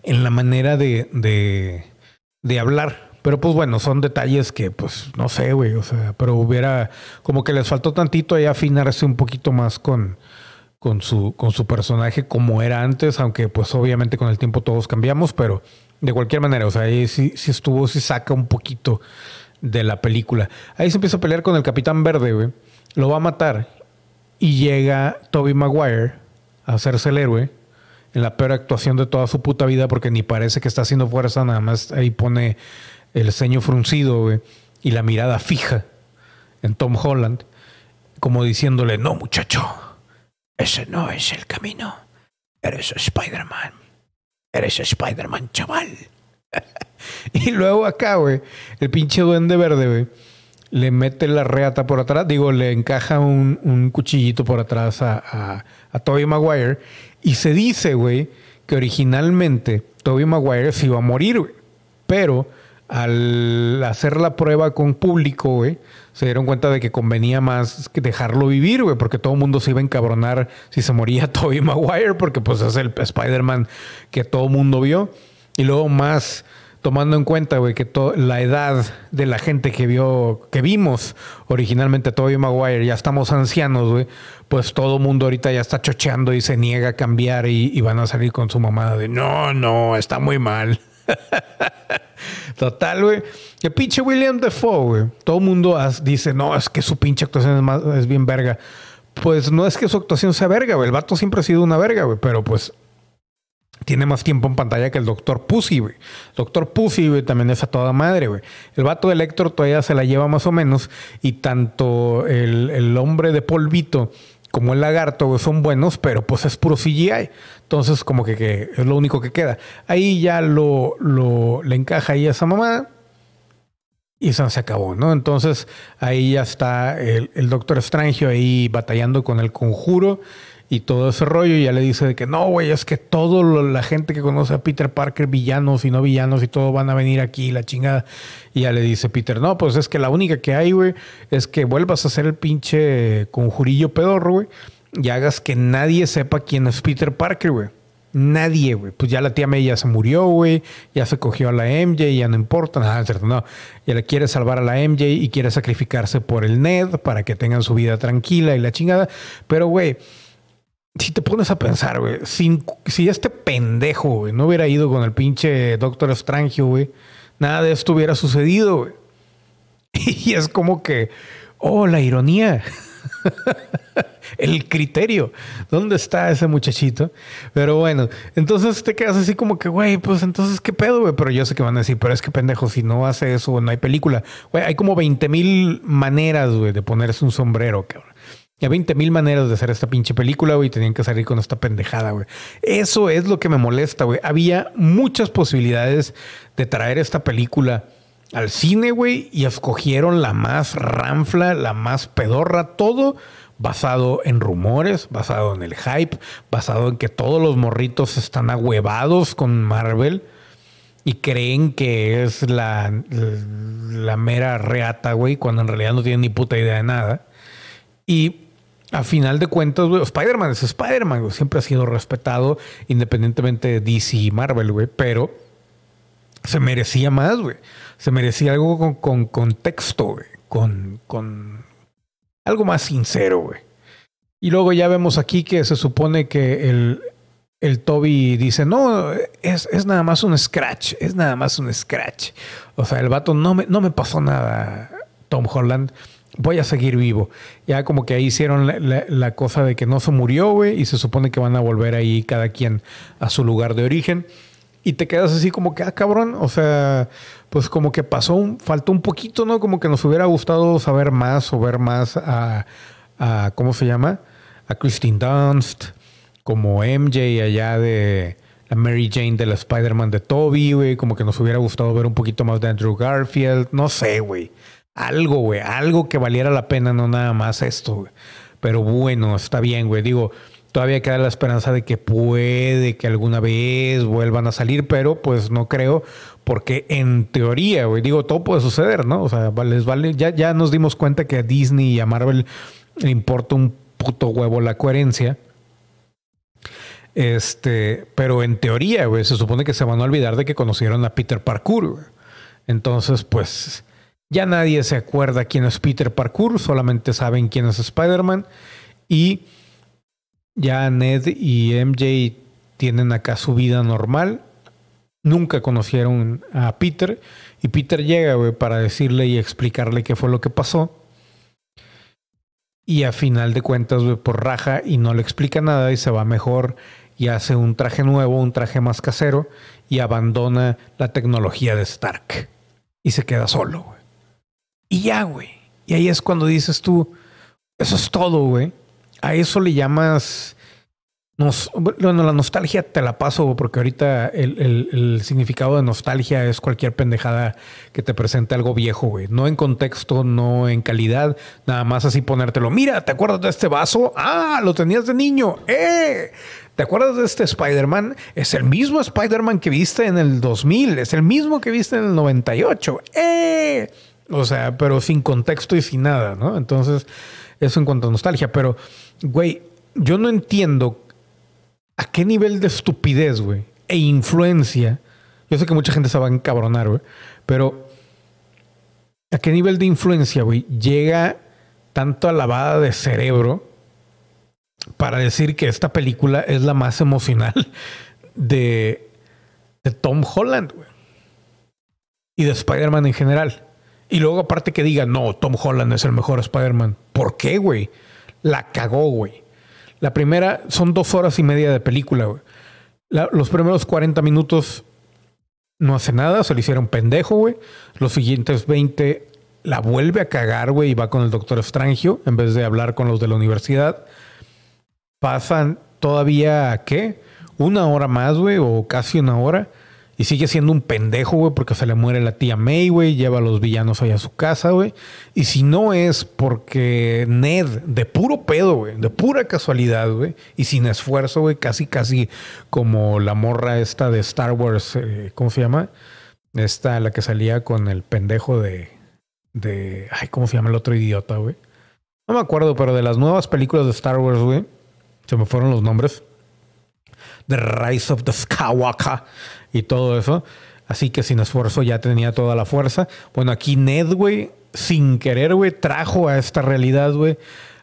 en la manera de, de, hablar. Pero pues bueno, son detalles que pues no sé, güey, o sea, pero hubiera como que les faltó tantito ahí afinarse un poquito más con, con, su, con su personaje como era antes, aunque pues obviamente con el tiempo todos cambiamos, pero de cualquier manera, o sea, ahí sí, sí estuvo, sí saca un poquito de la película. Ahí se empieza a pelear con el Capitán Verde, güey, lo va a matar y llega Toby Maguire a hacerse el héroe en la peor actuación de toda su puta vida porque ni parece que está haciendo fuerza, nada más ahí pone el ceño fruncido y la mirada fija en Tom Holland, como diciéndole, no muchacho, ese no es el camino, eres Spider-Man, eres Spider-Man chaval. y luego acá, güey, el pinche duende verde, güey, le mete la reata por atrás, digo, le encaja un, cuchillito por atrás a, a, Tobey Maguire y se dice, güey, que originalmente Toby Maguire se iba a morir, güey. Pero al hacer la prueba con público, güey, se dieron cuenta de que convenía más dejarlo vivir, güey, porque todo el mundo se iba a encabronar si se moría Toby Maguire, porque pues es el Spider-Man que todo el mundo vio. Y luego más tomando en cuenta, güey, que la edad de la gente que vio, que vimos originalmente a Tobey Maguire, ya estamos ancianos, güey, pues todo mundo ahorita ya está chocheando y se niega a cambiar y, van a salir con su mamada de no, no, está muy mal. Total, güey. El pinche William Defoe, güey. Todo mundo dice, no, es que su pinche actuación es, más, es bien verga. Pues no es que su actuación sea verga, güey. El vato siempre ha sido una verga, güey. Pero pues tiene más tiempo en pantalla que el Doctor Pussy, güey. Doctor Pussy, güey, también es a toda madre, güey. El vato de Electro todavía se la lleva más o menos. Y tanto el, hombre de polvito como el lagarto, son buenos, pero pues es puro CGI. Entonces, como que, es lo único que queda. Ahí ya lo, lo le encaja ahí a esa mamá. Y se acabó, ¿no? Entonces, ahí ya está el, el Doctor Strange ahí batallando con el conjuro y todo ese rollo. Y ya le dice de que no, güey, es que toda la gente que conoce a Peter Parker, villanos y no villanos y todo van a venir aquí, la chingada. Y ya le dice Peter, no, pues es que la única que hay, güey, es que vuelvas a hacer el pinche conjurillo pedorro, güey, y hagas que nadie sepa quién es Peter Parker, güey. Nadie, güey. Pues ya la tía May ya se murió, güey. Ya se cogió a la MJ, ya no importa. Nada, cierto, no. Ya le quiere salvar a la MJ y quiere sacrificarse por el Ned para que tengan su vida tranquila y la chingada. Pero, güey, si te pones a pensar, güey, si este pendejo, no hubiera ido con el pinche Doctor Strange, güey, nada de esto hubiera sucedido, güey. Y es como que, oh, la ironía. el criterio. ¿Dónde está ese muchachito? Pero bueno, entonces te quedas así como que, güey, pues entonces qué pedo, güey. Pero yo sé que van a decir, pero es que pendejo, si no hace eso, no hay película. Güey, hay como 20 mil maneras, güey, de ponerse un sombrero, cabrón. Hay 20 mil maneras de hacer esta pinche película, güey, y tenían que salir con esta pendejada, güey. Eso es lo que me molesta, güey. Había muchas posibilidades de traer esta película al cine, güey, y escogieron la más ranfla, la más pedorra, todo basado en rumores, basado en el hype, basado en que todos los morritos están ahuevados con Marvel y creen que es la, la mera reata, güey, cuando en realidad no tienen ni puta idea de nada. Y a final de cuentas, güey, Spider-Man es Spider-Man, güey, siempre ha sido respetado independientemente de DC y Marvel, güey, pero se merecía más, güey. Se merecía algo con, con contexto, güey, con, con algo más sincero, güey. Y luego ya vemos aquí que se supone que el, el Toby dice, no, es, es, nada más un scratch, es nada más un scratch. O sea, el vato no me, no me pasó nada, Tom Holland, voy a seguir vivo. Ya como que ahí hicieron la, cosa de que no se murió, güey, y se supone que van a volver ahí cada quien a su lugar de origen. Y te quedas así como que, ah, cabrón, o sea, pues como que pasó, un, faltó un poquito, ¿no? Como que nos hubiera gustado saber más o ver más a, a ¿cómo se llama? A Christine Dunst, como MJ allá de la Mary Jane de la Spider-Man de Toby, güey. Como que nos hubiera gustado ver un poquito más de Andrew Garfield. No sé, güey. Algo, güey. Algo que valiera la pena, no nada más esto, güey. Pero bueno, está bien, güey. Digo, todavía queda la esperanza de que puede que alguna vez vuelvan a salir, pero pues no creo, porque en teoría, güey, digo, todo puede suceder, ¿no? O sea, les vale, ya, ya nos dimos cuenta que a Disney y a Marvel le importa un puto huevo la coherencia. Este, pero en teoría, güey, se supone que se van a olvidar de que conocieron a Peter Parkour. Güey. Entonces, pues, ya nadie se acuerda quién es Peter Parkour, solamente saben quién es Spider-Man. Y ya Ned y MJ tienen acá su vida normal. Nunca conocieron a Peter. Y Peter llega, para decirle y explicarle qué fue lo que pasó. Y a final de cuentas, güey, por raja y no le explica nada y se va mejor y hace un traje nuevo, un traje más casero y abandona la tecnología de Stark. Y se queda solo. Y ya, güey. Y ahí es cuando dices tú, eso es todo, güey a eso le llamas... Bueno, la nostalgia te la paso porque ahorita el, significado de nostalgia es cualquier pendejada que te presente algo viejo, güey. No en contexto, no en calidad, nada más así ponértelo. Mira, ¿te acuerdas de este vaso? Ah, lo tenías de niño. ¡Eh! ¿Te acuerdas de este Spider-Man? Es el mismo Spider-Man que viste en el 2000, es el mismo que viste en el 98. ¡Eh! O sea, pero sin contexto y sin nada, ¿no? Entonces, eso en cuanto a nostalgia, pero Güey, yo no entiendo a qué nivel de estupidez, güey, e influencia. Yo sé que mucha gente se va a encabronar, güey, pero a qué nivel de influencia, güey, llega tanto a de cerebro para decir que esta película es la más emocional de, de Tom Holland, güey. Y de Spider-Man en general. Y luego aparte que diga, no, Tom Holland es el mejor Spider-Man. ¿Por qué, güey? la cagó, güey. La primera son dos horas y media de película, güey. los primeros 40 minutos no hace nada, se le hicieron pendejo, güey. Los siguientes 20 la vuelve a cagar, güey, y va con el doctor Strangio en vez de hablar con los de la universidad. Pasan todavía, ¿qué? Una hora más, güey, o casi una hora. Y sigue siendo un pendejo, güey, porque se le muere la tía May, güey, lleva a los villanos allá a su casa, güey. Y si no es porque Ned, de puro pedo, güey, de pura casualidad, güey, y sin esfuerzo, güey, casi, casi como la morra esta de Star Wars, eh, ¿cómo se llama? Esta, la que salía con el pendejo de, de, ay, ¿cómo se llama el otro idiota, güey? No me acuerdo, pero de las nuevas películas de Star Wars, güey, se me fueron los nombres. The Rise of the Skywalker y todo eso. Así que sin esfuerzo ya tenía toda la fuerza. Bueno, aquí Ned, güey, sin querer, güey, trajo a esta realidad, güey,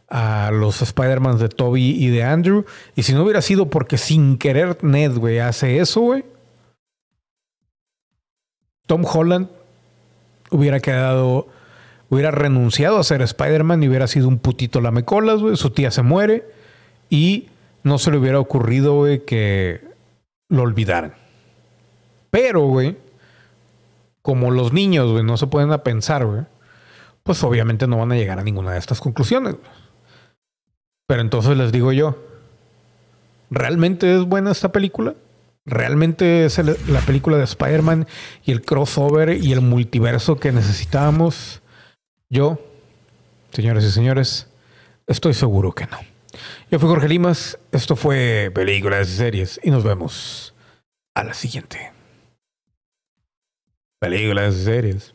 a los Spider-Man de Toby y de Andrew. Y si no hubiera sido porque sin querer Ned, güey, hace eso, güey, Tom Holland hubiera quedado hubiera renunciado a ser Spider-Man y hubiera sido un putito lamecolas, güey. Su tía se muere y no se le hubiera ocurrido, güey, que lo olvidaran. Pero, güey, como los niños, güey, no se pueden a pensar, güey, pues obviamente no van a llegar a ninguna de estas conclusiones. Pero entonces les digo yo, ¿realmente es buena esta película? ¿Realmente es la película de Spider-Man y el crossover y el multiverso que necesitábamos? Yo, señores y señores, estoy seguro que no. Yo fui Jorge Limas, esto fue Películas y Series y nos vemos a la siguiente. Películas y Series.